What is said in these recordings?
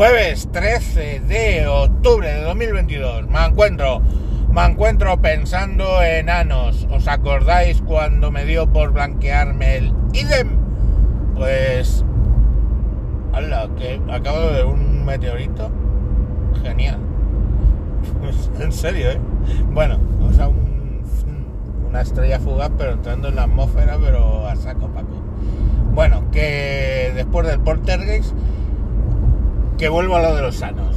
Jueves 13 de octubre de 2022. Me encuentro, me encuentro pensando en Anos. ¿Os acordáis cuando me dio por blanquearme el idem? Pues... ¡Hala! Que acabo de ver un meteorito. Genial. en serio, ¿eh? Bueno, o sea, un- una estrella fugaz, pero entrando en la atmósfera, pero a saco paco. Bueno, que después del poltergeist que vuelvo a lo de los sanos.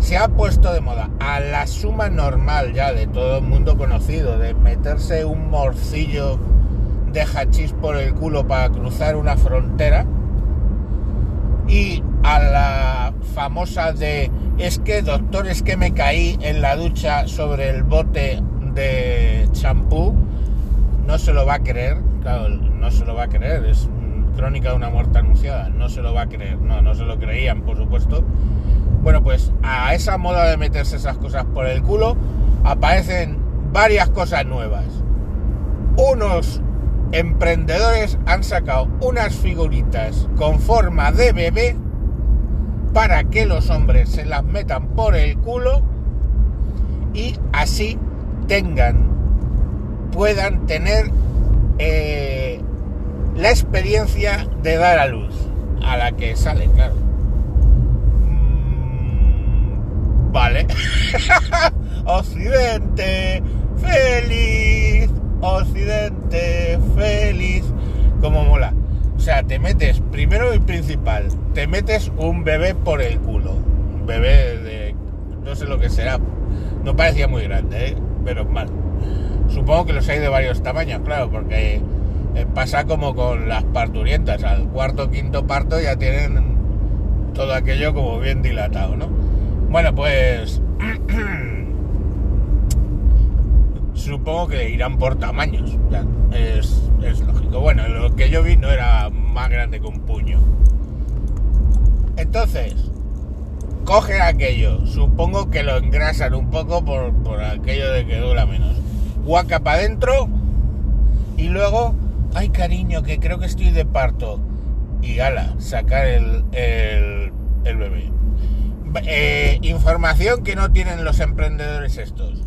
Se ha puesto de moda a la suma normal ya de todo el mundo conocido de meterse un morcillo de hachís por el culo para cruzar una frontera y a la famosa de es que doctor es que me caí en la ducha sobre el bote de champú no se lo va a creer claro no se lo va a creer es crónica de una muerte anunciada no se lo va a creer no no se lo creían por supuesto. Bueno pues a esa moda de meterse esas cosas por el culo aparecen varias cosas nuevas. Unos emprendedores han sacado unas figuritas con forma de bebé para que los hombres se las metan por el culo y así tengan, puedan tener eh, la experiencia de dar a luz, a la que sale, claro. Mm, Vale. Occidente, feliz. Occidente, feliz. Como mola. O sea, te metes, primero y principal, te metes un bebé por el culo. Un bebé de. no sé lo que será. No parecía muy grande, ¿eh? pero mal. Supongo que los hay de varios tamaños, claro, porque eh, pasa como con las parturientas. Al cuarto quinto parto ya tienen todo aquello como bien dilatado, ¿no? Bueno, pues. supongo que irán por tamaños. es, es lógico. Bueno, lo que yo vi no era más grande que un puño. Entonces, cogen aquello. Supongo que lo engrasan un poco por, por aquello de que dura menos. Guaca para adentro. Y luego, ay cariño, que creo que estoy de parto. Y gala, sacar el, el, bebé. Eh, información que no tienen los emprendedores estos.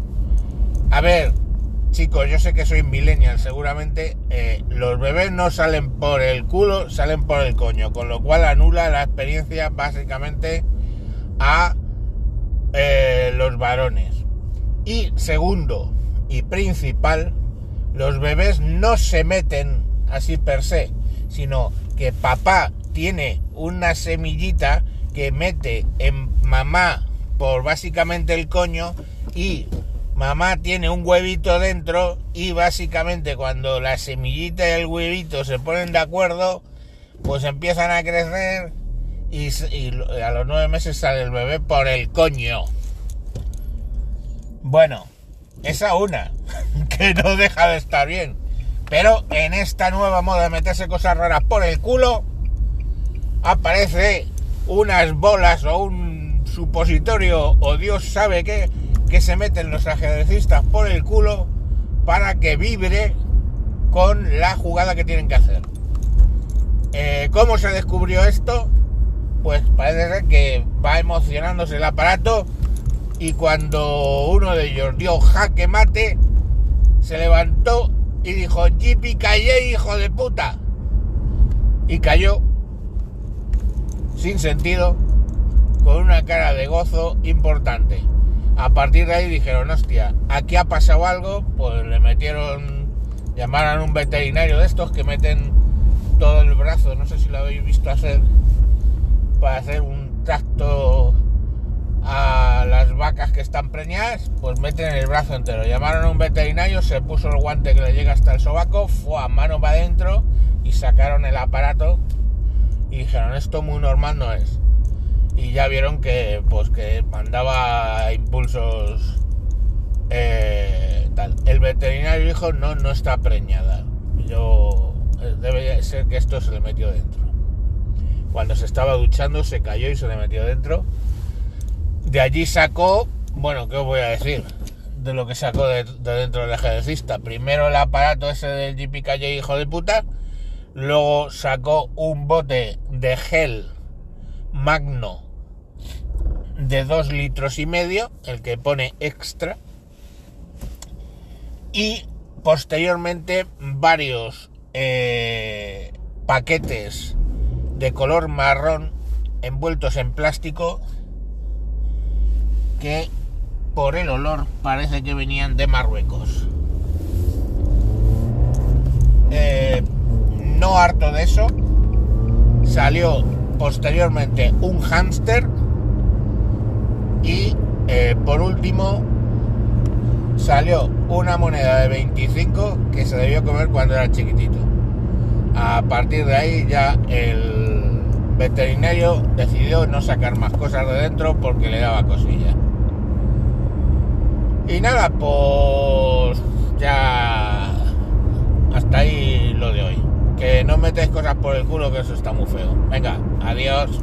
A ver, chicos, yo sé que soy millennial, seguramente eh, los bebés no salen por el culo, salen por el coño, con lo cual anula la experiencia básicamente a eh, los varones. Y segundo y principal, los bebés no se meten así per se, sino que papá tiene una semillita que mete en mamá por básicamente el coño y mamá tiene un huevito dentro y básicamente cuando la semillita y el huevito se ponen de acuerdo, pues empiezan a crecer y, a los nueve meses sale el bebé por el coño. Bueno, esa una, que no deja de estar bien. Pero en esta nueva moda de meterse cosas raras por el culo, aparece unas bolas o un supositorio o Dios sabe qué que se meten los ajedrecistas por el culo para que vibre con la jugada que tienen que hacer. Eh, ¿Cómo se descubrió esto? Pues parece que va emocionándose el aparato y cuando uno de ellos dio jaque mate, se levantó y dijo, Jippy, callé, hijo de puta. Y cayó sin sentido, con una cara de gozo importante. A partir de ahí dijeron, hostia, aquí ha pasado algo, pues le metieron, llamaron a un veterinario de estos que meten todo el brazo, no sé si lo habéis visto hacer, para hacer un tracto a las vacas que están preñadas, pues meten el brazo entero. Llamaron a un veterinario, se puso el guante que le llega hasta el sobaco, fue a mano para adentro y sacaron el aparato y dijeron, esto muy normal no es y ya vieron que pues que mandaba impulsos eh, tal. El veterinario dijo no no está preñada yo debe ser que esto se le metió dentro. Cuando se estaba duchando se cayó y se le metió dentro de allí sacó bueno qué os voy a decir de lo que sacó de, de dentro del ejercista primero el aparato ese del JPKJ hijo de puta. Luego sacó un bote de gel magno de dos litros y medio, el que pone extra, y posteriormente varios eh, paquetes de color marrón envueltos en plástico que por el olor parece que venían de Marruecos. Eh, no harto de eso, salió posteriormente un hámster y eh, por último salió una moneda de 25 que se debió comer cuando era chiquitito. A partir de ahí ya el veterinario decidió no sacar más cosas de dentro porque le daba cosilla. Y nada, pues ya hasta ahí lo de hoy. Que no metéis cosas por el culo que eso está muy feo. Venga, adiós.